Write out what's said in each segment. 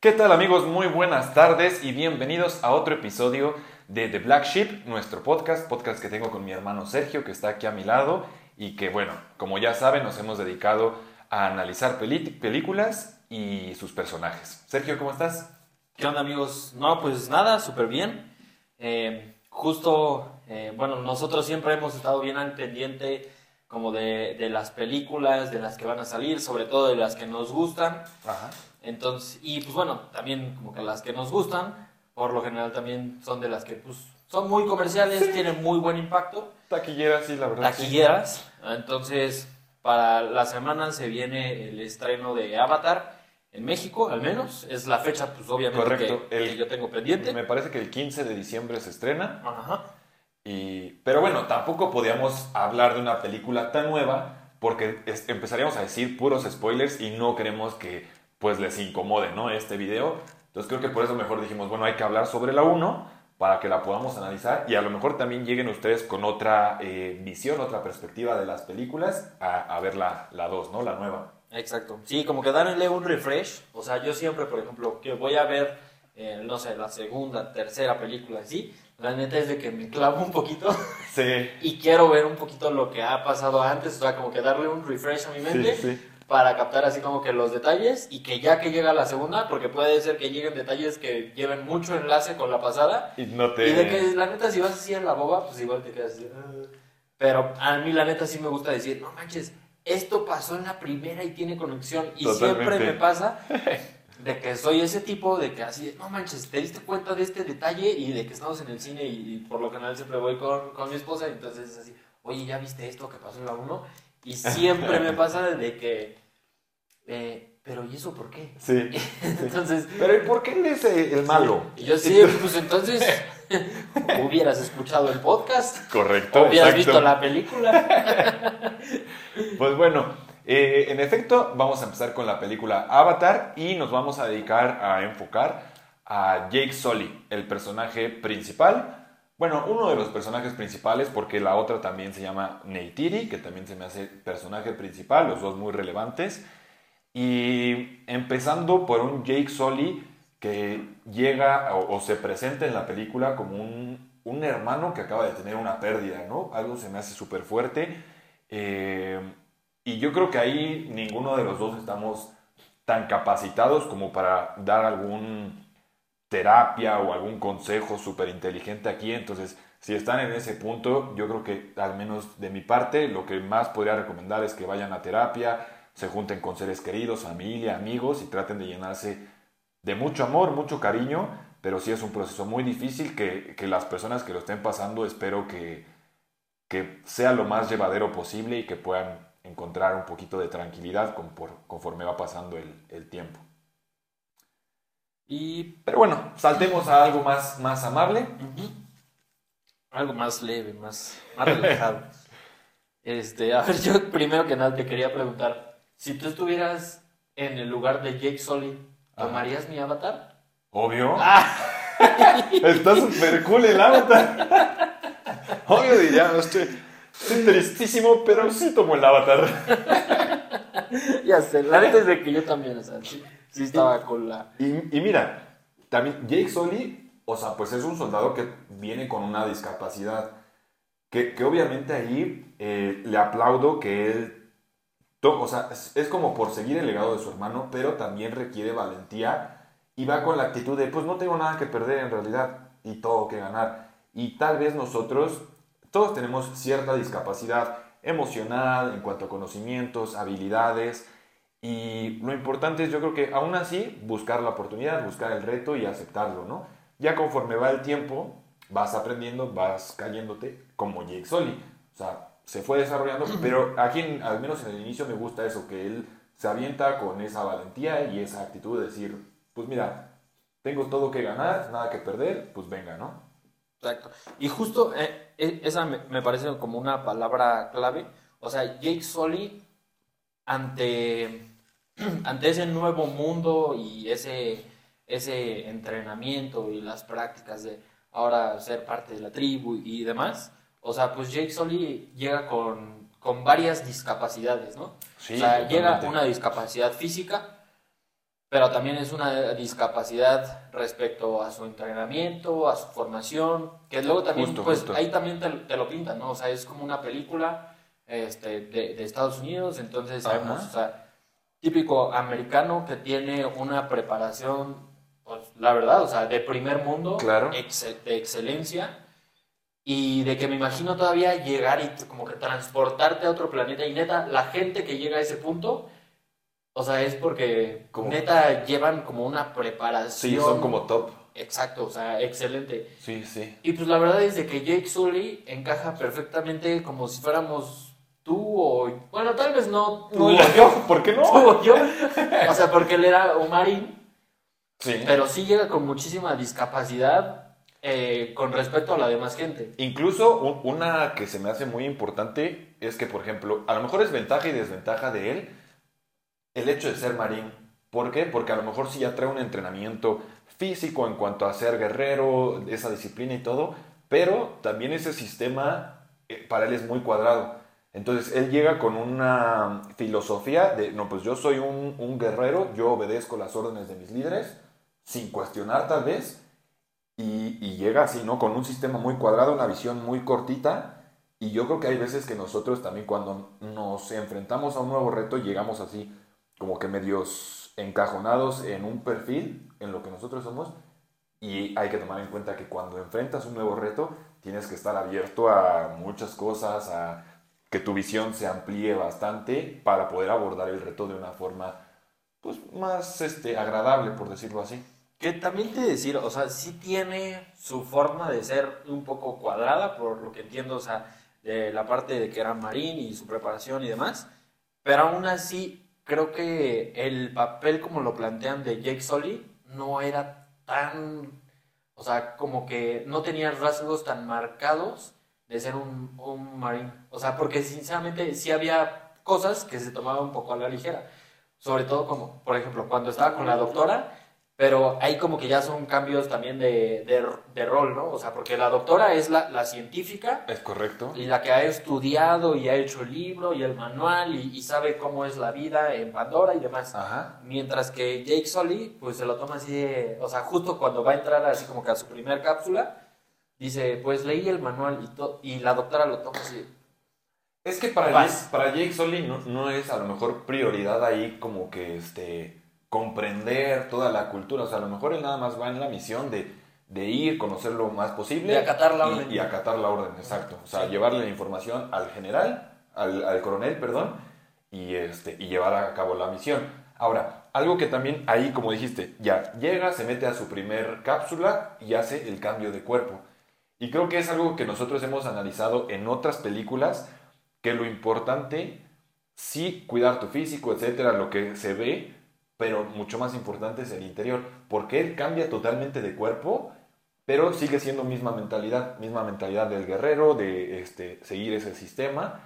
¿Qué tal amigos? Muy buenas tardes y bienvenidos a otro episodio de The Black Sheep, nuestro podcast, podcast que tengo con mi hermano Sergio que está aquí a mi lado y que bueno, como ya saben nos hemos dedicado a analizar películas y sus personajes. Sergio, ¿cómo estás? ¿Qué onda amigos? No, pues nada, súper bien. Eh, justo, eh, bueno, nosotros siempre hemos estado bien al pendiente como de, de, las películas, de las que van a salir, sobre todo de las que nos gustan. Ajá. Entonces, y pues bueno, también como que las que nos gustan, por lo general también son de las que pues son muy comerciales, tienen muy buen impacto. Taquilleras, sí, la verdad. Taquilleras. Entonces, para la semana se viene el estreno de Avatar en México, al menos. Es la fecha, pues obviamente, Correcto. Que, El- que yo tengo pendiente. Me parece que el 15 de diciembre se estrena. Ajá. Y, pero bueno, tampoco podíamos hablar de una película tan nueva porque es- empezaríamos a decir puros spoilers y no queremos que pues les incomode ¿no? este video. Entonces creo que por eso mejor dijimos, bueno, hay que hablar sobre la 1 para que la podamos analizar y a lo mejor también lleguen ustedes con otra eh, visión, otra perspectiva de las películas a, a ver la, la 2, ¿no? La nueva. Exacto. Sí, como que darle un refresh. O sea, yo siempre, por ejemplo, que voy a ver, eh, no sé, la segunda, tercera película así, la neta es de que me clavo un poquito Sí, y quiero ver un poquito lo que ha pasado antes. O sea, como que darle un refresh a mi mente. sí, sí. Para captar así como que los detalles y que ya que llega la segunda, porque puede ser que lleguen detalles que lleven mucho enlace con la pasada Y no te... y de que la neta si vas así en la boba, pues igual te quedas así. "Ah". Pero a mí la neta sí me gusta decir, no manches, esto pasó en la primera y tiene conexión y Totalmente. siempre me pasa de que soy ese tipo de que así, no manches, te diste cuenta de este detalle y de que estamos en el cine y, y por lo general siempre voy con, con mi esposa y entonces es así, oye, ¿ya viste esto que pasó en la 1? Y siempre me pasa de que, eh, pero ¿y eso por qué? Sí. Entonces, Pero ¿y por qué él es eh, el malo? y yo sí, pues entonces hubieras escuchado el podcast, Correcto. hubieras exacto. visto la película. Pues bueno, eh, en efecto, vamos a empezar con la película Avatar y nos vamos a dedicar a enfocar a Jake Sully, el personaje principal. Bueno, uno de los personajes principales, porque la otra también se llama Neytiri, que también se me hace personaje principal, los dos muy relevantes. Y empezando por un Jake Sully que llega o, se presenta en la película como un, un hermano que acaba de tener una pérdida, ¿no? Algo se me hace súper fuerte. Eh, y yo creo que ahí ninguno de los dos estamos tan capacitados como para dar algún terapia o algún consejo súper inteligente aquí. Entonces, si están en ese punto, yo creo que al menos de mi parte, lo que más podría recomendar es que vayan a terapia, se junten con seres queridos, familia, amigos y traten de llenarse de mucho amor, mucho cariño, pero sí es un proceso muy difícil que, que las personas que lo estén pasando espero que, que sea lo más llevadero posible y que puedan encontrar un poquito de tranquilidad conforme va pasando el, el tiempo. Y Pero bueno, saltemos a algo más, más amable. algo más leve, más, más relajado. Este, a ver, yo primero que nada te quería preguntar, si tú estuvieras en el lugar de Jake Sully, ¿tomarías mi avatar? Obvio. Ah, Está súper cool el avatar. Obvio diría, no estoy, estoy tristísimo, pero sí tomo el avatar. ya sé, la neta es de que yo también, o sea, sí, sí estaba con la... Y, y mira, también Jake Sully, o sea, pues es un soldado que viene con una discapacidad. Que, que obviamente ahí eh, le aplaudo que él, to- o sea, es, es como por seguir el legado de su hermano, pero también requiere valentía y va con la actitud de, pues no tengo nada que perder en realidad y todo que ganar. Y tal vez nosotros, todos tenemos cierta discapacidad emocional en cuanto a conocimientos, habilidades, y lo importante es, yo creo que aún así, buscar la oportunidad, buscar el reto y aceptarlo, ¿no? Ya conforme va el tiempo, vas aprendiendo, vas cayéndote como Jake Sully. O sea, se fue desarrollando, pero aquí, al menos en el inicio, me gusta eso, que él se avienta con esa valentía y esa actitud de decir, pues mira, tengo todo que ganar, nada que perder, pues venga, ¿no? Exacto. Y justo eh, eh, esa me, me parece como una palabra clave. O sea, Jake Sully, ante, ante ese nuevo mundo y ese, ese entrenamiento y las prácticas de ahora ser parte de la tribu y demás, o sea, pues Jake Sully llega con, con varias discapacidades, ¿no? Sí, o sea, llega una discapacidad física, pero también es una discapacidad respecto a su entrenamiento, a su formación, que luego también, Justo, pues justo. ahí también te, te lo pintan, ¿no? O sea, es como una película este, de, de Estados Unidos, entonces sabemos, o sea, típico americano que tiene una preparación, pues la verdad, o sea, de primer mundo, Claro. de excelencia, y de que me imagino todavía llegar y como que transportarte a otro planeta, y neta, la gente que llega a ese punto, o sea, es porque Como- neta llevan como una preparación. Sí, son como top. Exacto, o sea, excelente. Sí, sí. Y pues la verdad es de que Jake Sully encaja perfectamente como si fuéramos Bueno, tal vez no tú No, o ya, yo. ¿Por qué Tú no? o yo. O sea, porque él era un marín, Sí. pero sí llega con muchísima discapacidad eh, con respecto a la demás gente. Incluso un- una que se me hace muy importante es que, por ejemplo, a lo mejor es ventaja y desventaja de él el hecho de ser marín. ¿Por qué? Porque a lo mejor sí ya trae un entrenamiento físico en cuanto a ser guerrero, esa disciplina y todo, pero también ese sistema eh, para él es muy cuadrado. Entonces él llega con una filosofía de, no, pues yo soy un, guerrero, yo obedezco las órdenes de mis líderes, sin cuestionar tal vez, y, y llega así, ¿no? Con un sistema muy cuadrado, una visión muy cortita. Y yo creo que hay veces que nosotros también cuando nos enfrentamos a un nuevo reto llegamos así como que medios encajonados en un perfil, en lo que nosotros somos. Y hay que tomar en cuenta que cuando enfrentas un nuevo reto tienes que estar abierto a muchas cosas, a que tu visión se amplíe bastante para poder abordar el reto de una forma pues más este, agradable, por decirlo así. Que también te decir, o sea, sí tiene su forma de ser un poco cuadrada, por lo que entiendo, o sea, de la parte de que era marín y su preparación y demás, pero aún así creo que el papel como lo plantean de Jake Sully no era tan, o sea, como que no tenía rasgos tan marcados de ser un, un marín, o sea, porque sinceramente sí había cosas que se tomaban un poco a la ligera, sobre todo como, por ejemplo, cuando estaba con la doctora, pero ahí como que ya son cambios también de, de, de rol, ¿no? O sea, porque la doctora es la, la científica Es correcto. y la que ha estudiado y ha hecho el libro y el manual y, y sabe cómo es la vida en Pandora y demás. Ajá. Mientras que Jake Sully, pues se lo toma así de, o sea, justo cuando va a entrar así como que a su primer cápsula, dice, pues leí el manual y, to- y la doctora lo toma así. Es que para. Jake, para Jake Sully no, no es a lo mejor prioridad ahí como que este comprender toda la cultura. O sea, a lo mejor él nada más va en la misión de, de ir, conocer lo más posible. De acatar la y- orden. Y, acatar la orden, exacto. O sea, Sí. llevarle la información al general, al, al coronel, perdón, y, este, y llevar a cabo la misión. Ahora, algo que también ahí, como dijiste, ya llega, se mete a su primer cápsula y hace el cambio de cuerpo. Y creo que es algo que nosotros hemos analizado en otras películas, que lo importante, sí, cuidar tu físico, etcétera, lo que se ve, pero mucho más importante es el interior, porque él cambia totalmente de cuerpo, pero sigue siendo misma mentalidad, misma mentalidad del guerrero, de este, seguir ese sistema.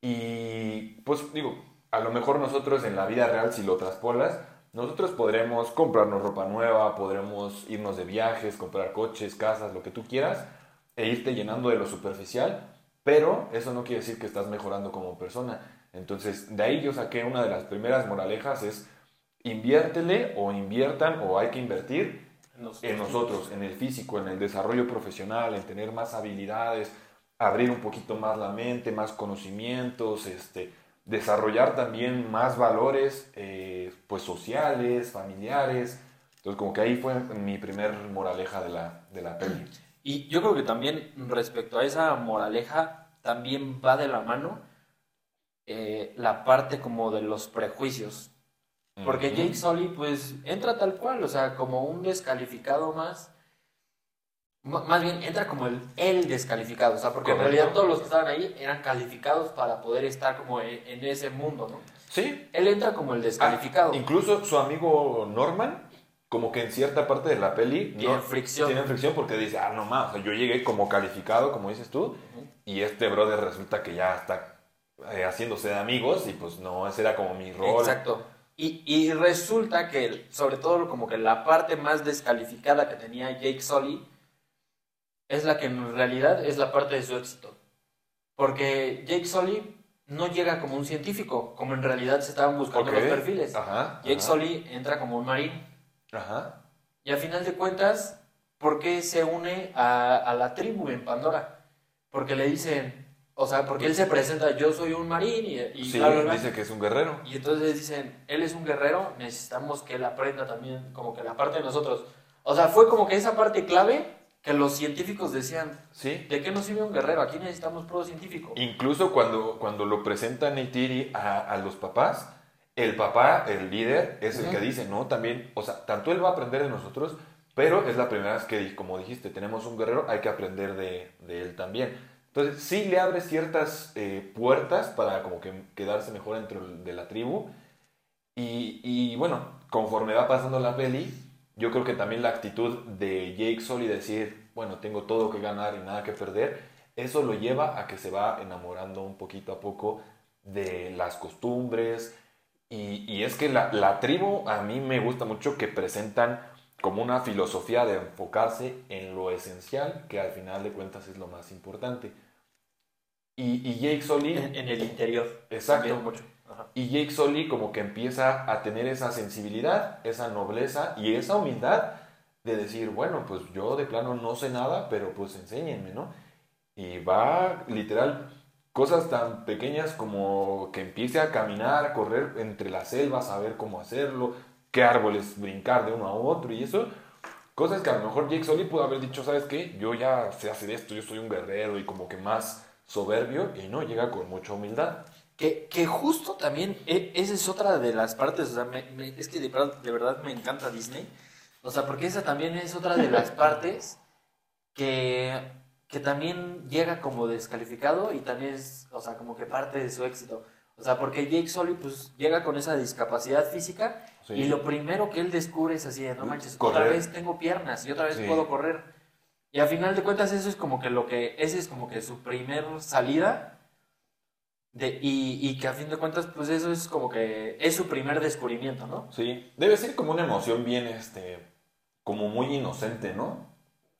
Y pues digo, a lo mejor nosotros en la vida real, si lo traspolas, nosotros podremos comprarnos ropa nueva, podremos irnos de viajes, comprar coches, casas, lo que tú quieras, e irte llenando de lo superficial, pero eso no quiere decir que estás mejorando como persona. Entonces, de ahí yo saqué una de las primeras moralejas es inviértele o inviertan o hay que invertir en nosotros, en el físico, en el desarrollo profesional, en tener más habilidades, abrir un poquito más la mente, más conocimientos, este, desarrollar también más valores eh, pues sociales, familiares. Entonces como que ahí fue mi primer moraleja de la, de la peli. Y yo creo que también respecto a esa moraleja, también va de la mano eh, la parte como de los prejuicios. Porque. Jake Sully, pues, entra tal cual, o sea, como un descalificado más. Más bien, entra como el, el descalificado, o sea, porque Correcto. en realidad todos los que estaban ahí eran calificados para poder estar como en, en ese mundo, ¿no? Sí, Él entra como el descalificado. Ah, incluso su amigo Norman, como que en cierta parte de la peli Tiene fricción. Tiene fricción porque dice, ah, no más, o sea, yo llegué como calificado, como dices tú, y este brother resulta que ya está eh, haciéndose de amigos y pues no, ese era como mi rol. Exacto. Y, y resulta que, sobre todo, como que la parte más descalificada que tenía Jake Sully es la que en realidad es la parte de su éxito. Porque Jake Sully no llega como un científico, como en realidad se estaban buscando Ok. los perfiles. Ajá. Jake ajá, Sully entra como un marín. Ajá. Y a final de cuentas, ¿por qué se une a, a la tribu en Pandora? Porque le dicen, o sea, porque él se presenta, yo soy un marín y, y Sí, bla, bla, bla. dice que es un guerrero. Y entonces dicen, él es un guerrero, necesitamos que él aprenda también como que la parte de nosotros. O sea, fue como que esa parte clave que los científicos decían, Sí. ¿de qué nos sirve un guerrero? Aquí necesitamos puro científico. Incluso cuando, cuando lo presenta Neytiri a, a los papás, el papá, el líder, es el que dice, no, también, o sea, tanto él va a aprender de nosotros, pero es la primera vez que, como dijiste, tenemos un guerrero, hay que aprender de, de él también. Entonces, sí le abre ciertas eh, puertas para como que quedarse mejor dentro de la tribu. Y, y, bueno, conforme va pasando la peli, yo creo que también la actitud de Jake Sully decir, bueno, tengo todo que ganar y nada que perder, eso lo lleva a que se va enamorando un poquito a poco de las costumbres. Y, y es que la, la tribu a mí me gusta mucho que presentan como una filosofía de enfocarse en lo esencial, que al final de cuentas es lo más importante. Y, y Jake Sully... En, en el interior. Exacto. Mucho. Y Jake Sully como que empieza a tener esa sensibilidad, esa nobleza y esa humildad de decir, bueno, pues yo de plano no sé nada, pero pues enséñenme, ¿no? Y va literal cosas tan pequeñas como que empiece a caminar, correr entre las selvas, a ver cómo hacerlo, qué árboles brincar de uno a otro y eso. Cosas que a lo mejor Jake Sully pudo haber dicho, ¿sabes qué? Yo ya sé hacer esto, yo soy un guerrero y como que más soberbio y no, llega con mucha humildad. Que, que justo también, e- esa es otra de las partes, o sea, me- me- es que de, de verdad me encanta Disney, o sea, porque esa también es otra de las partes que, que también llega como descalificado y también es, o sea, como que parte de su éxito. O sea, porque Jake Sully pues llega con esa discapacidad física Sí. y lo primero que él descubre es así de, no manches, otra Correr. vez tengo piernas y otra vez Sí. puedo correr. Y a final de cuentas eso es como que lo que, ese es como que su primer salida de, y, y que a fin de cuentas, pues eso es como que es su primer descubrimiento, ¿no? Sí, debe ser como una emoción bien, este, como muy inocente, ¿no?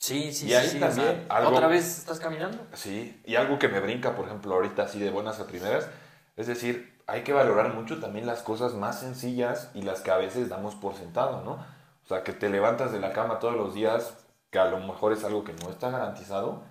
Sí, sí, Y sí. ahí sí, o también sea, algo- ¿Otra vez estás caminando? Sí, y algo que me brinca, por ejemplo, ahorita así de buenas a primeras, es decir, hay que valorar mucho también las cosas más sencillas y las que a veces damos por sentado, ¿no? O sea, que te levantas de la cama todos los días, que a lo mejor es algo que no está garantizado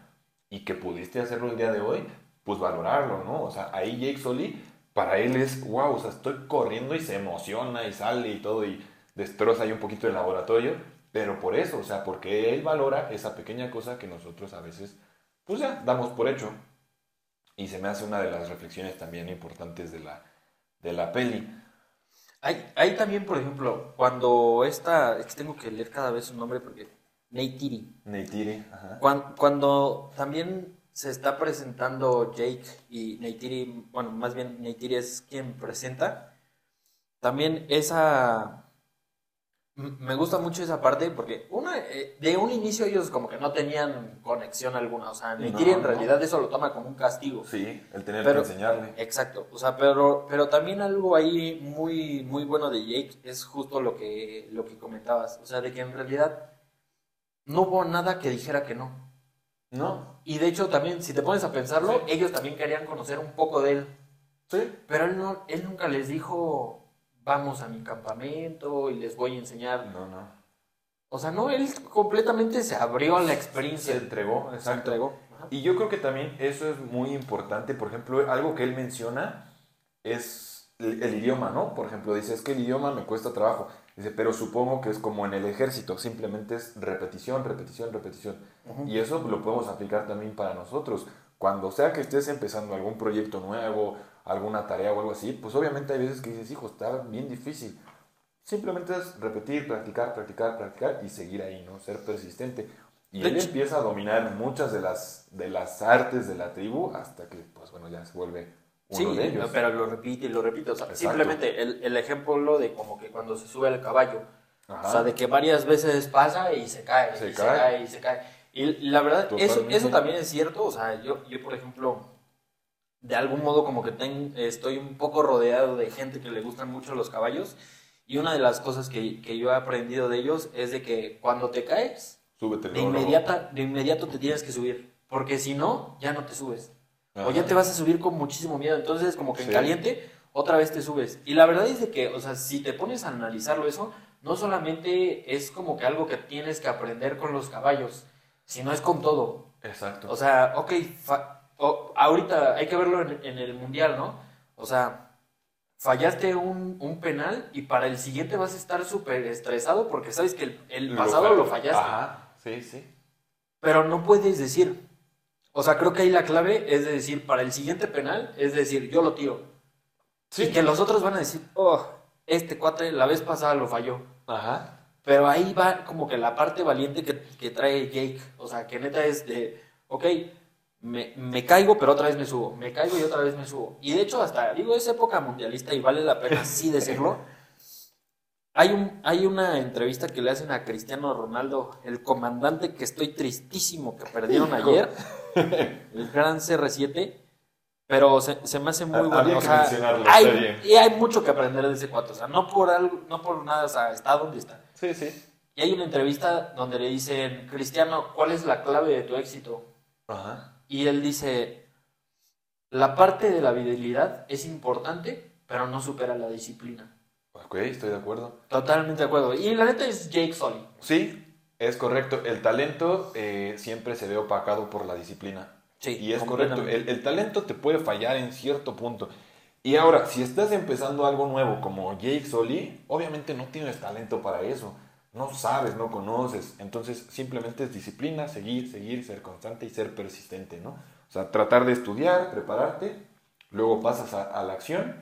y que pudiste hacerlo el día de hoy, pues valorarlo, ¿no? O sea, ahí Jake Sully, para él es, wow, o sea, estoy corriendo y se emociona y sale y todo y destroza ahí un poquito el laboratorio, pero por eso, o sea, porque él valora esa pequeña cosa que nosotros a veces, pues ya, damos por hecho. Y se me hace una de las reflexiones también importantes de la, de la peli. Hay, hay también, por ejemplo, cuando esta, es que tengo que leer cada vez su nombre porque, Neytiri, Neytiri, ajá. Cuan- Cuando, también se está presentando Jake y Neytiri, bueno, más bien Neytiri es quien presenta, también esa... Me gusta mucho esa parte porque una, eh, de un inicio ellos como que no tenían conexión alguna, o sea, Neytiri No, en no. realidad eso lo toma como un castigo. Sí, el tener Pero- que enseñarle. Exacto, o sea, pero, pero también algo ahí muy, muy bueno de Jake es justo lo que, lo que comentabas, o sea, de que en realidad no hubo nada que dijera que no. ¿No? Y de hecho también, si te pones a pensarlo, ellos también querían conocer un poco de él. Sí. Pero él, no, él nunca les dijo, vamos a mi campamento y les voy a enseñar. No, no. O sea, no, él completamente se abrió a la Se experiencia. entregó, Se exacto. entregó. Ajá. Y yo creo que también eso es muy importante. Por ejemplo, algo que él menciona es el, el idioma, ¿no? Por ejemplo, dice, es que el idioma me cuesta trabajo. Dice, pero supongo que es como en el ejército, simplemente es repetición, repetición, repetición. Y eso lo podemos aplicar también para nosotros. Cuando sea que estés empezando algún proyecto nuevo, alguna tarea o algo así, pues obviamente hay veces que dices, hijo, está bien difícil. Simplemente es repetir, practicar, practicar, practicar y seguir ahí, ¿no? Ser persistente. Y De él hecho- empieza a dominar muchas de las, de las artes de la tribu hasta que, pues bueno, ya se vuelve uno Sí, de ellos. pero lo repite y lo repite. O sea, simplemente el, el ejemplo de como que cuando se sube al caballo. Ajá. O sea, de que varias veces pasa y se cae, Se y cae. se cae y se cae. Y la verdad, eso, eso también es cierto. O sea, yo, yo por ejemplo, de algún modo como que ten- estoy un poco rodeado de gente que le gustan mucho los caballos. Y una de las cosas que, que yo he aprendido de ellos es de que cuando te caes, Súbete de, inmediata, de inmediato te tienes que subir. Porque si no, ya no te subes. O ya te vas a subir con muchísimo miedo. Entonces, como que en Sí. caliente, otra vez te subes. Y la verdad es de que, o sea, si te pones a analizarlo eso, no solamente es como que algo que tienes que aprender con los caballos, sino es con todo. Exacto. O sea, ok, fa- o- ahorita hay que verlo en, en el mundial, ¿no? O sea, fallaste un, un penal y para el siguiente vas a estar súper estresado porque sabes que el, el pasado lo fallaste. Ajá, sí, sí. Pero no puedes decir. O sea, creo que ahí la clave es de decir, para el siguiente penal, es decir, yo lo tiro. Sí. Y que los otros van a decir, oh, este cuate la vez pasada lo falló. Ajá. Pero ahí va como que la parte valiente que, que trae Jake. O sea, que neta es de, ok, me, me caigo, pero otra vez me subo. Me caigo y otra vez me subo. Y de hecho, hasta, digo, es época mundialista y vale la pena sí decirlo. Hay, un, hay una entrevista que le hacen a Cristiano Ronaldo, el comandante que estoy tristísimo que perdieron ayer, el gran CR7. Pero se, se me hace muy bueno. O sea, hay, y hay mucho que aprender de ese cuate. O sea, no por, algo, no por nada, o sea, está donde está. Sí, sí. Y hay una entrevista donde le dicen, Cristiano, ¿cuál es la clave de tu éxito? Ajá. Y él dice, la parte de la habilidad es importante, pero no supera la disciplina. Ok, estoy de acuerdo. Totalmente de acuerdo. Y la neta es Jake Sully. Sí, es correcto. El talento eh, siempre se ve opacado por la disciplina. Sí, Y es correcto. El, el talento te puede fallar en cierto punto. Y ahora, si estás empezando algo nuevo como Jake Sully, obviamente no tienes talento para eso. No sabes, no conoces. Entonces, simplemente es disciplina, seguir, seguir, ser constante y ser persistente, ¿no? O sea, tratar de estudiar, prepararte, luego pasas a, a la acción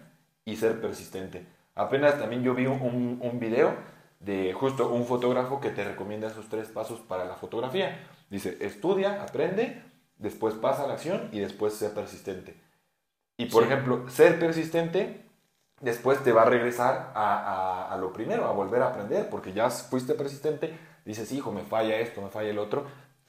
y ser persistente. Apenas también yo vi un, un, un video de justo un fotógrafo que te recomienda esos tres pasos para la fotografía. Dice, estudia, aprende, después pasa a la acción y después sé persistente. Y por Sí. ejemplo, ser persistente después te va a regresar a, a- a lo primero, a volver a aprender, porque ya fuiste persistente, dices, hijo, me falla esto, me falla el otro,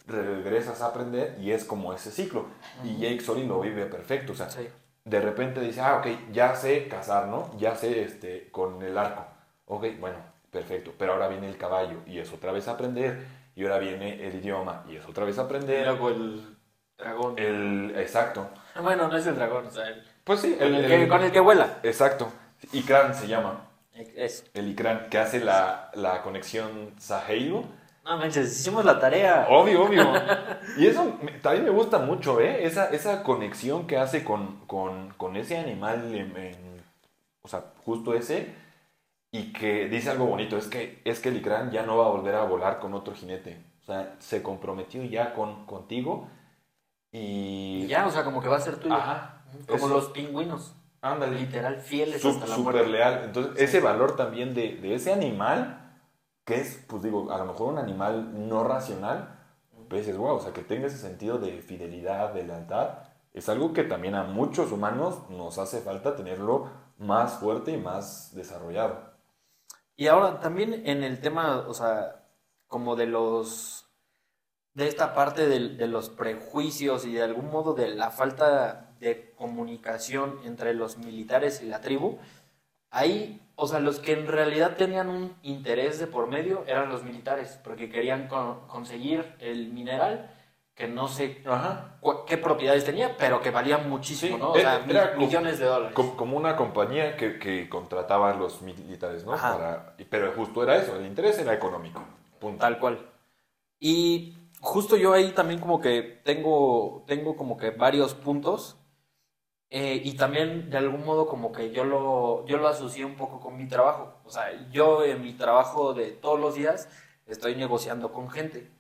regresas a aprender y es como ese ciclo. Y Jake Sully lo vive perfecto, o sea, Sí. de repente dice, ah, ok, ya sé cazar, ¿no? Ya sé este, con el arco. Ok, bueno, perfecto, pero ahora viene el caballo y es otra vez aprender, y ahora viene el idioma y es otra vez Y aprender. luego el dragón. El, exacto. Bueno, no es el dragón, o sea, el, Pues sí, el- con el que vuela. Exacto. Ikran se llama. Eso. El Ikran, que hace la, la conexión Saheilu. No manches, hicimos la tarea. Obvio, obvio. Y eso me- también me gusta mucho, ¿eh? Esa, esa conexión que hace con, con, con ese animal, en- en- o sea, justo ese, y que dice algo bonito, es que, es que el Ikran ya no va a volver a volar con otro jinete. O sea, se comprometió ya con, contigo y... Y ya, o sea, como que va a ser tuyo. Ajá. Como Eso. los pingüinos. Ándale. Literal, fieles Sú- hasta la súper muerte. leal. Entonces, ese valor también de, de ese animal, que es, pues digo, a lo mejor un animal no racional, pues dices, wow, o sea, que tenga ese sentido de fidelidad, de lealtad, es algo que también a muchos humanos nos hace falta tenerlo más fuerte y más desarrollado. Y ahora también en el tema, o sea, como de los, de esta parte de, los prejuicios y de algún modo de la falta de comunicación entre los militares y la tribu, ahí, o sea, los que en realidad tenían un interés de por medio eran los militares, porque querían con- conseguir el mineral que no sé Ajá. qué propiedades tenía, pero que valía muchísimo, Sí, ¿no? O era- sea, mi- era como- millones de dólares. Como, una compañía que, que contrataba a los militares, ¿no? Para- pero justo era eso, el interés era económico. Punto. Tal cual. Y justo yo ahí también como que tengo, tengo como que varios puntos. Eh, y también de algún modo como que yo lo, yo lo asocié un poco con mi trabajo. O sea, yo en mi trabajo de todos los días estoy negociando con gente.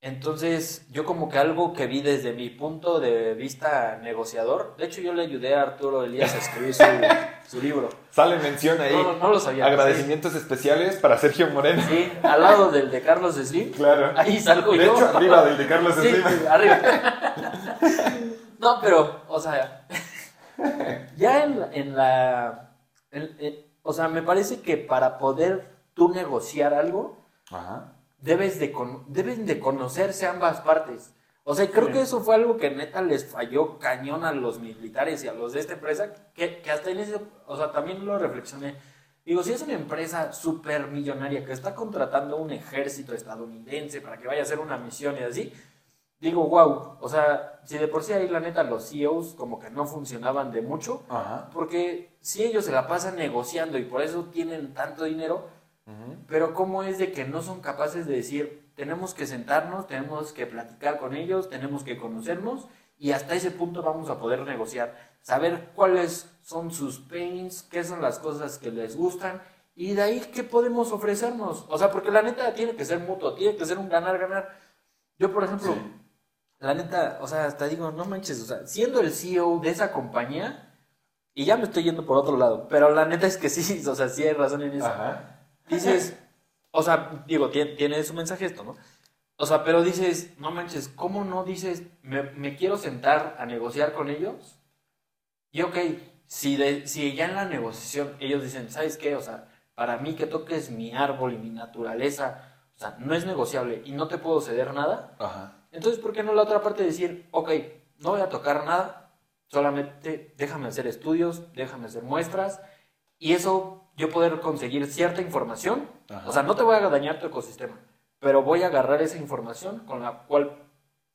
Entonces, yo como que algo que vi desde mi punto de vista negociador, de hecho yo le ayudé a Arturo Elías a escribir su, su libro. Sale mención ahí. No, no lo sabía. Agradecimientos especiales para Sergio Moreno. Sí, al lado del de Carlos Slim. Claro. Ahí salgo De yo. hecho, arriba del de Carlos Sí, Slim. sí, arriba. No, pero, o sea, ya en, la- en la... en- en- o sea, me parece que para poder tú negociar algo, Ajá. debes de, con- deben de conocerse ambas partes. O sea, creo Sí. que eso fue algo que neta les falló cañón a los militares y a los de esta empresa, que, que hasta en ese, o sea, también lo reflexioné. Digo, si es una empresa súper millonaria que está contratando un ejército estadounidense para que vaya a hacer una misión y así, digo, wow, o sea, si de por sí ahí la neta los CEOs como que no funcionaban de mucho, Ajá. porque si ellos se la pasan negociando y por eso tienen tanto dinero, pero cómo es de que no son capaces de decir, tenemos que sentarnos, tenemos que platicar con ellos, tenemos que conocernos y hasta ese punto vamos a poder negociar, saber cuáles son sus pains, qué son las cosas que les gustan y de ahí qué podemos ofrecernos. O sea, porque la neta tiene que ser mutuo, tiene que ser un ganar-ganar. Yo, por ejemplo, Sí. La neta, o sea, hasta digo, no manches, o sea, siendo el CEO de esa compañía, y ya me estoy yendo por otro lado, pero la neta es que sí, o sea, sí hay razón en eso. Ajá. Dices, o sea, digo, tiene, tiene su mensaje esto, ¿no? O sea, pero dices, no manches, ¿cómo no dices, me, me quiero sentar a negociar con ellos? Y ok, si, de, si ya en la negociación ellos dicen, ¿sabes qué? O sea, para mí que toques mi árbol y mi naturaleza, o sea, no es negociable y no te puedo ceder nada, Ajá. Entonces, ¿por qué no la otra parte decir, ok, no voy a tocar nada, solamente déjame hacer estudios, déjame hacer muestras, y eso yo poder conseguir cierta información, Ajá. o sea, no te voy a dañar tu ecosistema, pero voy a agarrar esa información con la cual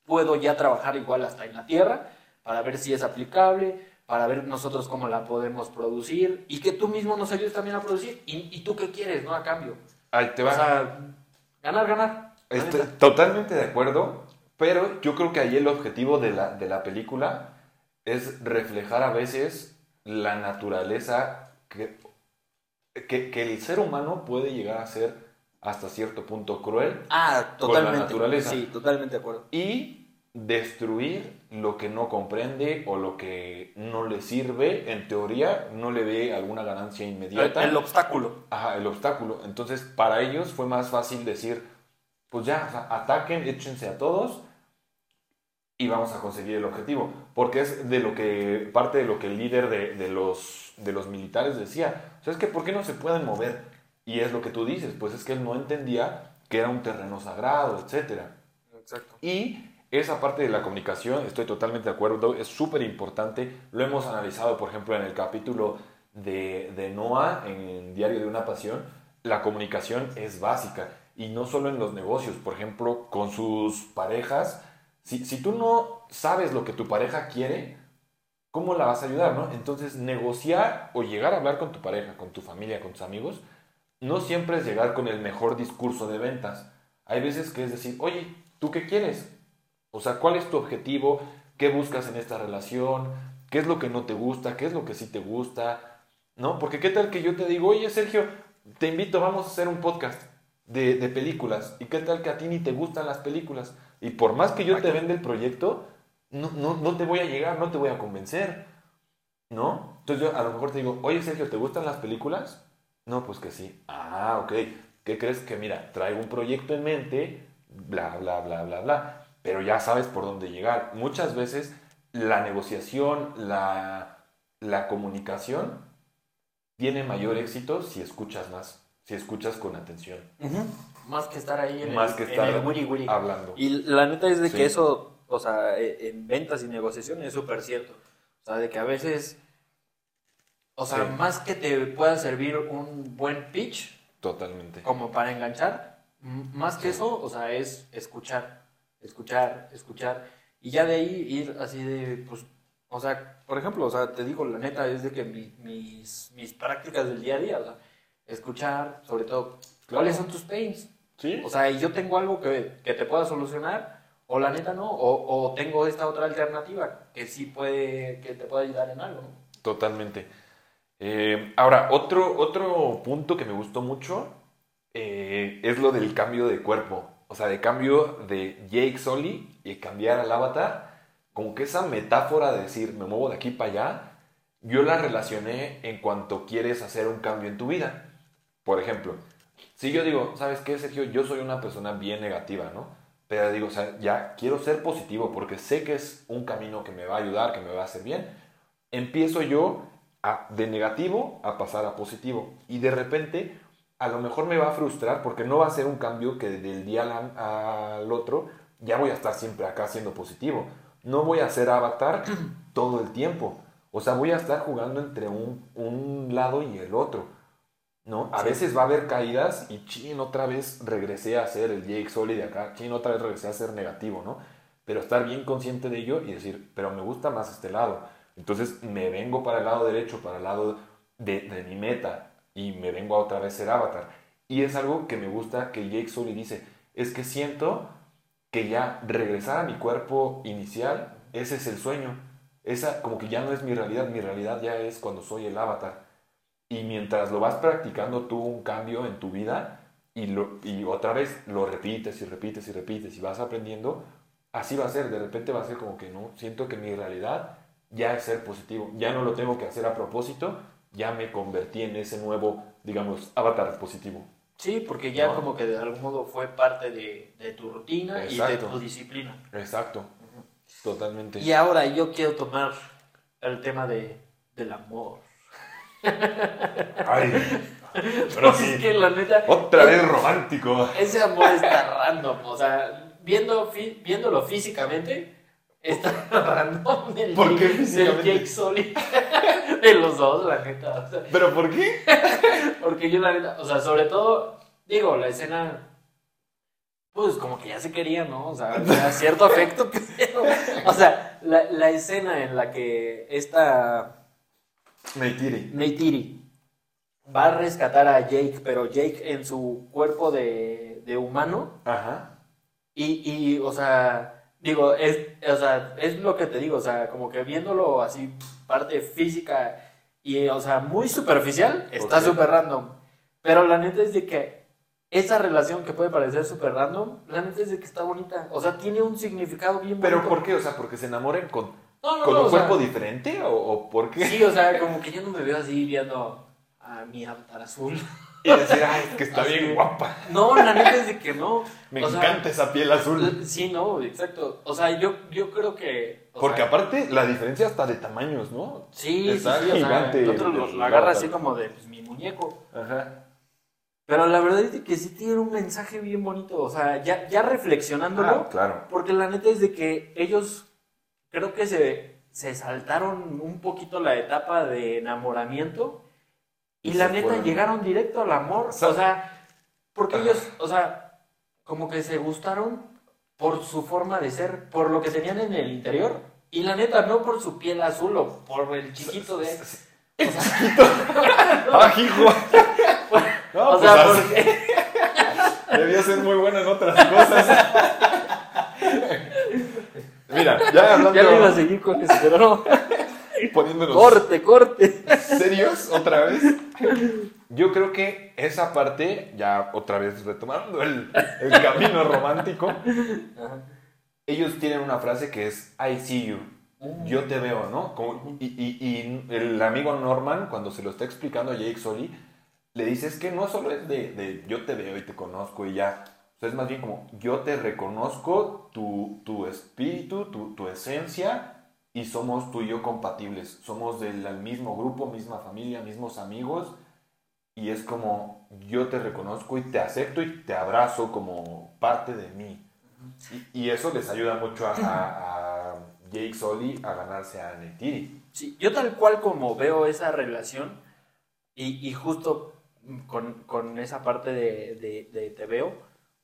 puedo ya trabajar igual hasta en la tierra, para ver si es aplicable, para ver nosotros cómo la podemos producir, y que tú mismo nos ayudes también a producir, y, y tú qué quieres, ¿no? A cambio. Ahí te O va. sea, ganar, ganar. la Estoy totalmente de acuerdo, pero yo creo que ahí el objetivo de la, de la película es reflejar a veces la naturaleza que, que, que el ser humano puede llegar a ser hasta cierto punto cruel Ah, con la totalmente. naturaleza. Sí, totalmente de acuerdo. y destruir lo que no comprende o lo que no le sirve, en teoría no le ve alguna ganancia El, inmediata. el obstáculo. Ajá, el obstáculo. Entonces, para ellos fue más fácil decir, pues ya, o sea, ataquen, échense a todos y vamos a conseguir el objetivo. Porque es de lo que, parte de lo que el líder de, de los, de los militares decía. O sea, es que ¿por qué no se pueden mover? Y es lo que tú dices, pues es que él no entendía que era un terreno sagrado, etcétera. Exacto. Y esa parte de la comunicación, estoy totalmente de acuerdo, es súper importante. Lo hemos analizado, por ejemplo, en el capítulo de, de Noah, en Diario de una Pasión. La comunicación es básica. Y no solo en los negocios, por ejemplo, con sus parejas. Si, si tú no sabes lo que tu pareja quiere, ¿cómo la vas a ayudar? No? Entonces, negociar o llegar a hablar con tu pareja, con tu familia, con tus amigos, no siempre es llegar con el mejor discurso de ventas. Hay veces que es decir, oye, ¿tú qué quieres? O sea, ¿cuál es tu objetivo? ¿Qué buscas en esta relación? ¿Qué es lo que no te gusta? ¿Qué es lo que sí te gusta? ¿No? Porque qué tal que yo te digo, oye, Sergio, te invito, vamos a hacer un podcast de, de películas. ¿Y qué tal que a ti ni te gustan las películas? Y por más que yo te venda el proyecto, no, no, no te voy a llegar, no te voy a convencer. ¿No? Entonces yo a lo mejor te digo, oye, Sergio, ¿te gustan las películas? No, pues que sí. Ah, ok. ¿Qué crees que, mira, traigo un proyecto en mente, bla, bla, bla, bla, bla, pero ya sabes por dónde llegar. Muchas veces la negociación, la, la comunicación tiene mayor éxito si escuchas más, si escuchas con atención, Más que estar ahí en más el, que en estar el wiri wiri. hablando. Y la neta es de Sí. que eso, o sea, e- en ventas y negociación es súper cierto. O sea, de que a veces, o sea, Sí. más que te pueda servir un buen pitch Totalmente. como para enganchar, más que eso, o sea, es escuchar, escuchar, escuchar. Y ya de ahí ir así de, pues, o sea, por ejemplo, o sea, te digo, la neta es de que mi- mis, mis prácticas del día a día, o sea, escuchar, sobre todo, Claro. cuáles son tus pains. ¿Sí? O sea, yo tengo algo que, que te pueda solucionar, o la neta no, o, o tengo esta otra alternativa que sí puede, que te puede ayudar en algo. ¿no? Totalmente. Eh, ahora, otro, otro punto que me gustó mucho eh, es lo del cambio de cuerpo. O sea, de cambio de Jake Sully y cambiar al avatar. Como que esa metáfora de decir, me muevo de aquí para allá, yo la relacioné en cuanto quieres hacer un cambio en tu vida. Por ejemplo, si yo digo, ¿sabes qué, Sergio? Yo soy una persona bien negativa, ¿no? Pero digo, o sea, ya quiero ser positivo porque sé que es un camino que me va a ayudar, que me va a hacer bien. Empiezo yo a- de negativo a pasar a positivo. Y de repente, a lo mejor me va a frustrar porque no va a ser un cambio que del día al, al otro ya voy a estar siempre acá siendo positivo. No voy a ser avatar todo el tiempo. O sea, voy a estar jugando entre un, un lado y el otro. ¿No? A Sí. veces va a haber caídas y chin, otra vez regresé a ser el Jake Sully de acá, chin, otra vez regresé a ser negativo, ¿no? pero estar bien consciente de ello y decir, pero me gusta más este lado. Entonces me vengo para el lado derecho, para el lado de, de mi meta y me vengo a otra vez ser avatar. Y es algo que me gusta que Jake Sully dice, es que siento que ya regresar a mi cuerpo inicial, ese es el sueño. Esa como que ya no es mi realidad, mi realidad ya es cuando soy el avatar. Y mientras lo vas practicando tú un cambio en tu vida y, lo, y otra vez lo repites y repites y repites y vas aprendiendo, así va a ser. De repente va a ser como que no, siento que mi realidad ya es ser positivo. Ya no lo tengo que hacer a propósito, ya me convertí en ese nuevo, digamos, avatar positivo. Sí, porque ya No. como que de algún modo fue parte de, de tu rutina y de tu disciplina. Exacto. Totalmente. Y ahora yo quiero tomar el tema de, del amor. Ay, pero Porque sí. es que la neta... Otra vez romántico. Ese amor está random, o sea, viendo, fi- viéndolo físicamente, está random del, ¿Por qué del? Jake Sully. de los dos, la neta. o sea, ¿Pero por qué? porque yo la neta, o sea, sobre todo, digo, la escena, pues como que ya se quería, ¿no? O sea, había cierto afecto, o sea, la, la escena en la que esta Neytiri. Neytiri va a rescatar a Jake, pero Jake en su cuerpo de, de humano, Ajá. y, y, o sea, digo, es, o sea, es lo que te digo, o sea, como que viéndolo así, parte física y, o sea, muy superficial, está súper random. Pero la neta es de que esa relación que puede parecer súper random, la neta es de que está bonita. O sea, tiene un significado bien bonito. ¿Pero por qué? O sea, ¿porque se enamoren con, No, no, con no, un sea, cuerpo diferente? ¿O, o por qué? Sí, o sea, como que yo no me veo así viendo a mi avatar azul. Y decir, ay, es que está Así. bien guapa. No, la neta es de que no. Me O sea, encanta esa piel azul. Sí, no, exacto. O sea, yo, yo creo que. Porque sea, aparte, la diferencia hasta de tamaños, ¿no? Sí, sí, está sí. Gigante el otro lo, agarra así como de pues, mi muñeco. Ajá. Pero la verdad es de que sí tiene un mensaje bien bonito. O sea, ya, ya reflexionándolo. Ah, claro. Porque la neta es de que ellos creo que se, se saltaron un poquito la etapa de enamoramiento y, Y la neta fueron. llegaron directo al amor. O sea- o sea, porque ellos, o sea, como que se gustaron por su forma de ser, por lo que tenían en el interior. Y la neta, no por su piel azul o por el chiquito de... O sea, ¡Ah, hijo! No, o pues sea, así. porque... Debía ser muy bueno en otras cosas. Mira, ya hablando, Ya iba a seguir con eso, pero no. poniéndonos Corte, corte. serios otra vez. Yo creo que esa parte, ya otra vez retomando el, el camino romántico, ellos tienen una frase que es I see you. Yo te veo, ¿no? Como- y, y- y el amigo Norman, cuando se lo está explicando a Jake Sully, le dice es que no solo es de, de yo te veo y te conozco y ya. Sea, es más bien como yo te reconozco tu, tu espíritu, tu, tu esencia y somos tú y yo compatibles. Somos del mismo grupo, misma familia, mismos amigos. Y es como yo te reconozco y te acepto y te abrazo como parte de mí. Y, y eso les ayuda mucho a, a- a Jake Sully a ganarse a Neytiri. Sí, yo tal cual como veo esa relación y, y justo con, con esa parte de, de- de te veo,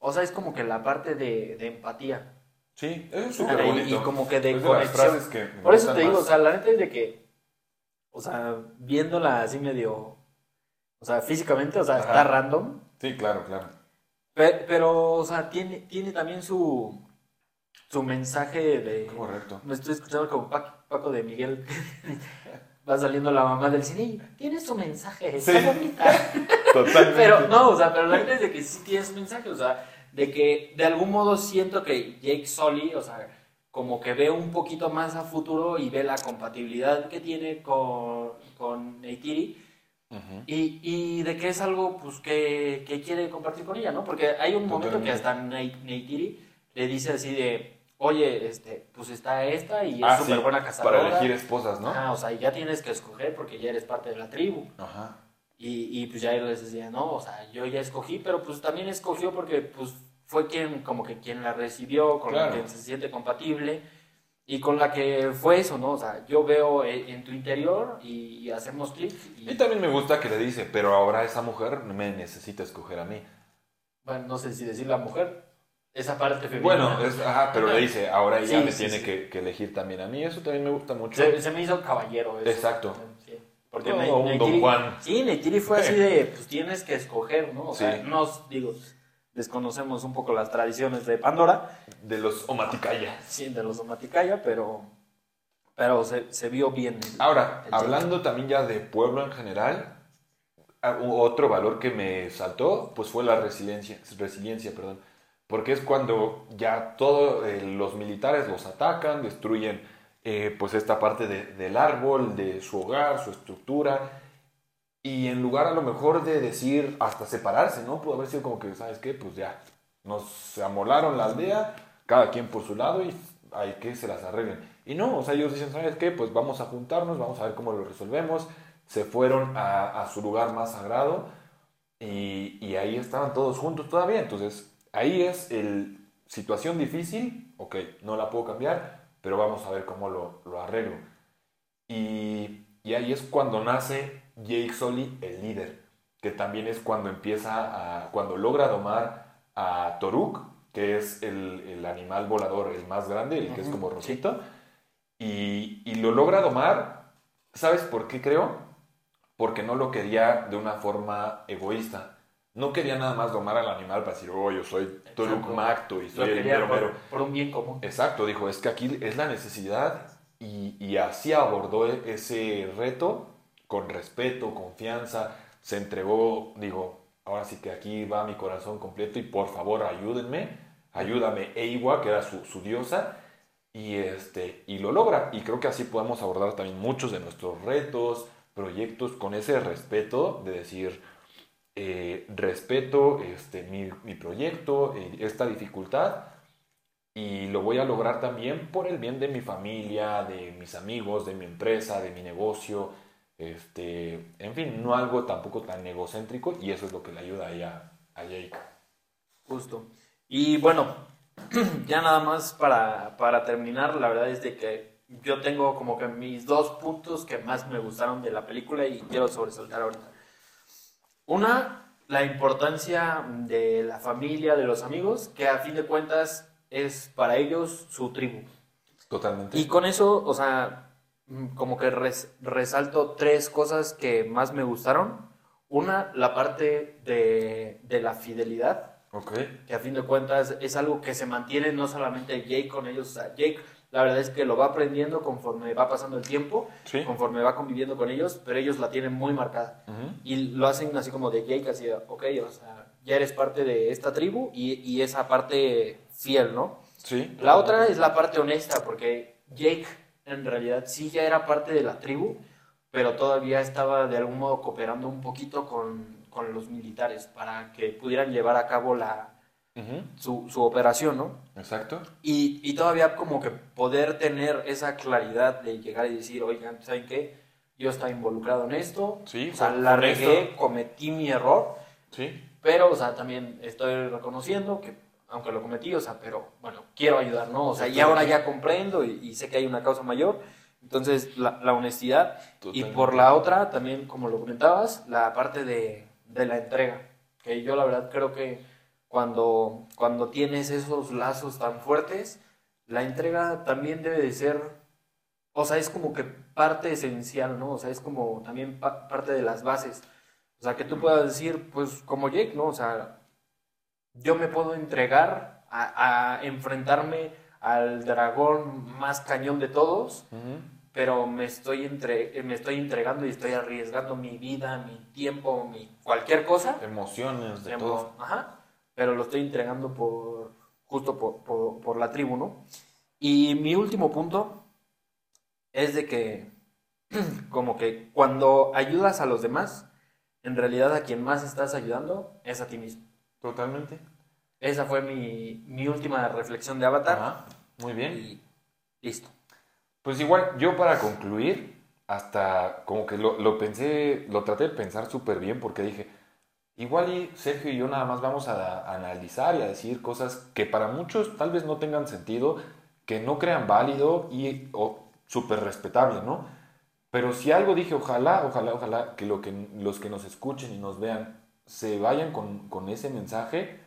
o sea, es como que la parte de, de empatía. Sí, es súper bonito. Y como que de Es de conexión. que Por eso te digo, más. o sea, la neta es de que, o sea, viéndola así medio, o sea, físicamente, o sea, está random, Sí, claro, claro. pe- pero, o sea, tiene, tiene también su, su mensaje de... Correcto. Me estoy escuchando como Paco, Paco de Miguel. Va saliendo la mamá del cine y tiene su mensaje, está Sí. bonita. Totalmente. Pero no, o sea, pero la verdad es de que sí tiene su mensaje, o sea, de que de algún modo siento que Jake Sully, o sea, como que ve un poquito más a futuro y ve la compatibilidad que tiene con, con Neytiri Ujú. y, y de que es algo pues que, que quiere compartir con ella, ¿no? Porque hay un momento que hasta Ney- Neytiri le dice así de, oye, este, pues está esta y es Ah, súper sí, buena cazadora. Para elegir esposas, ¿no? Ajá, o sea, ya tienes que escoger porque ya eres parte de la tribu. Ajá. Y, y pues ya él les decía, no, o sea, yo ya escogí, pero pues también escogió porque pues fue quien, como que quien la recibió, con Claro. la que se siente compatible y con la que fue eso, ¿no? O sea, yo veo en, en tu interior y, hacemos clic y, Y también me gusta que le dice, pero ahora esa mujer me necesita escoger a mí. bueno, no sé si decir la mujer, esa parte femenina. Bueno, es, ajá, pero le dice, ahora ella Sí, me sí, tiene sí. Que, que elegir también a mí. Eso también me gusta mucho. se, se me hizo caballero. eso. Exacto. Sí. Porque Como Ne- un Don Neytiri- Juan. Sí, Neytiri fue así de, pues tienes que escoger, ¿no? O sea, nos, digo, desconocemos un poco las tradiciones de Pandora, De los Omaticaya. sí, de los Omaticaya, pero, pero se, se vio bien. el- Ahora, el hablando también ya de pueblo en general, otro valor que me saltó, pues fue la resiliencia, resiliencia, perdón. Porque es cuando ya todos los militares los atacan, destruyen eh, pues esta parte de- del árbol, de su hogar, su estructura, y en lugar a lo mejor de decir hasta separarse, ¿no? Pudo haber sido como que, ¿sabes qué? Pues ya, nos amolaron la aldea, cada quien por su lado y hay que se las arreglen. Y no, o sea, ellos dicen, ¿sabes qué? Pues vamos a juntarnos, vamos a ver cómo lo resolvemos. Se fueron a, su lugar más sagrado y, y ahí estaban todos juntos todavía. Entonces, ahí es el situación difícil, ok, no la puedo cambiar, pero vamos a ver cómo lo, lo arreglo. Y, y ahí es cuando nace Jake Sully, el líder, que también es cuando empieza a, cuando logra domar a Toruk, que es el, el animal volador, el más grande, el que es como sí. rosito, y, y lo logra domar, ¿sabes por qué creo? Porque no lo quería de una forma egoísta. No quería nada más domar al animal para decir, oh, yo soy Toruk. Macto y soy el quería mero mero. por, por un bien común. Exacto, dijo, es que aquí es la necesidad y, y así abordó e- ese reto con respeto, confianza, se entregó, digo, ahora sí que aquí va mi corazón completo y por favor ayúdenme, ayúdame Eiwa, que era su, su diosa, y, este, y lo logra. Y creo que así podemos abordar también muchos de nuestros retos, proyectos, con ese respeto de decir, eh, respeto este, mi, proyecto, eh, esta dificultad, y lo voy a lograr también por el bien de mi familia, de mis amigos, de mi empresa, de mi negocio, este, en fin, no algo tampoco tan egocéntrico y eso es lo que le ayuda ahí a, a Jake. Justo. Y bueno, ya nada más para, para terminar, la verdad es de que yo tengo como que mis dos puntos que más me gustaron de la película y quiero sobresaltar ahorita. Una, la importancia de la familia, de los amigos, que a fin de cuentas es para ellos su tribu. Totalmente. Y con eso, o sea, mm, como que res- resalto tres cosas que más me gustaron. Una, la parte de, de la fidelidad, Ok. que a fin de cuentas es algo que se mantiene no solamente Jake con ellos, o sea, Jake la verdad es que lo va aprendiendo conforme va pasando el tiempo, Sí. conforme va conviviendo con ellos, pero ellos la tienen muy marcada. Ujú. Y lo hacen así como de Jake, así, ok, o sea, ya eres parte de esta tribu y, y esa parte fiel, ¿no? Sí. La otra es la parte honesta, porque Jake en realidad sí ya era parte de la tribu, pero todavía estaba de algún modo cooperando un poquito con, con los militares para que pudieran llevar a cabo la, Su, su operación, ¿no? Exacto. Y, y todavía como que poder tener esa claridad de llegar y decir, oigan, ¿saben qué? Yo estaba involucrado en esto, Sí, o sea, la regué, cometí mi error, Sí. pero, o sea, también estoy reconociendo que, aunque lo cometí, o sea, pero, bueno, quiero ayudar, ¿no? O sea, y ahora ya comprendo y, y sé que hay una causa mayor. Entonces, la, la honestidad. Y por la otra, también, como lo comentabas, la parte de, de la entrega. Que yo, la verdad, creo que cuando, cuando tienes esos lazos tan fuertes, la entrega también debe de ser, o sea, es como que parte esencial, ¿no? O sea, es como también pa- parte de las bases. O sea, que tú puedas decir, pues como Jake, ¿no? O sea, yo me puedo entregar a, a enfrentarme al dragón más cañón de todos, Ujú. pero me estoy, entre, me estoy entregando y estoy arriesgando mi vida, mi tiempo, mi cualquier cosa. Emociones, de Hemos- todo. Ajá, pero lo estoy entregando por justo por, por- por la tribu, ¿no? Y mi último punto es de que como que cuando ayudas a los demás, en realidad a quien más estás ayudando es a ti mismo. Totalmente. Esa fue mi, mi última reflexión de Avatar. Ajá. Muy bien. Y listo. Pues igual, yo para concluir, hasta como que lo, lo pensé, lo traté de pensar súper bien porque dije, igual y Sergio y yo nada más vamos a, analizar y a decir cosas que para muchos tal vez no tengan sentido, que no crean válido y o súper respetable, ¿no? Pero si algo dije, ojalá, ojalá, ojalá que, lo que los que nos escuchen y nos vean se vayan con, con ese mensaje,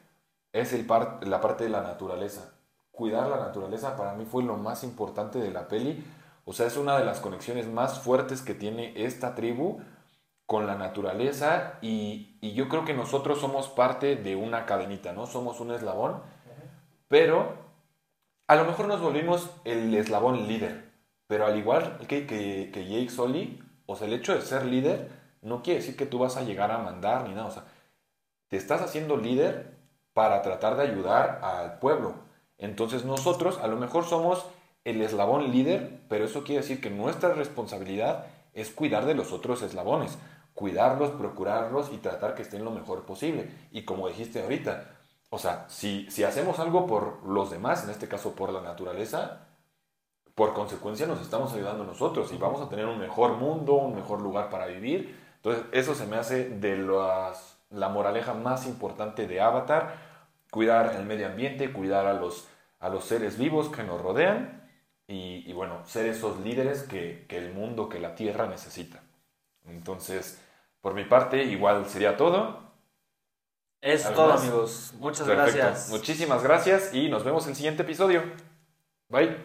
es el par- la parte de la naturaleza. Cuidar la naturaleza para mí fue lo más importante de la peli. O sea, es una de las conexiones más fuertes que tiene esta tribu con la naturaleza y, y yo creo que nosotros somos parte de una cadenita, ¿no? Somos un eslabón, pero a lo mejor nos volvimos el eslabón líder, pero al igual que, que, que Jake Sully, o sea, el hecho de ser líder no quiere decir que tú vas a llegar a mandar ni nada, o sea, te estás haciendo líder para tratar de ayudar al pueblo. Entonces nosotros a lo mejor somos el eslabón líder, pero eso quiere decir que nuestra responsabilidad es cuidar de los otros eslabones, cuidarlos, procurarlos y tratar que estén lo mejor posible. Y como dijiste ahorita, o sea, si, si hacemos algo por los demás, en este caso por la naturaleza, por consecuencia nos estamos ayudando nosotros y vamos a tener un mejor mundo, un mejor lugar para vivir. Entonces, eso se me hace de las, la moraleja más importante de Avatar, cuidar el medio ambiente, cuidar a los, a los seres vivos que nos rodean y, bueno, ser esos líderes que, que el mundo, que la Tierra necesita. Entonces, por mi parte, igual sería todo. Es ¿Algo todo, más? amigos. Muchas Perfecto. gracias. Muchísimas gracias y nos vemos en el siguiente episodio. Bye.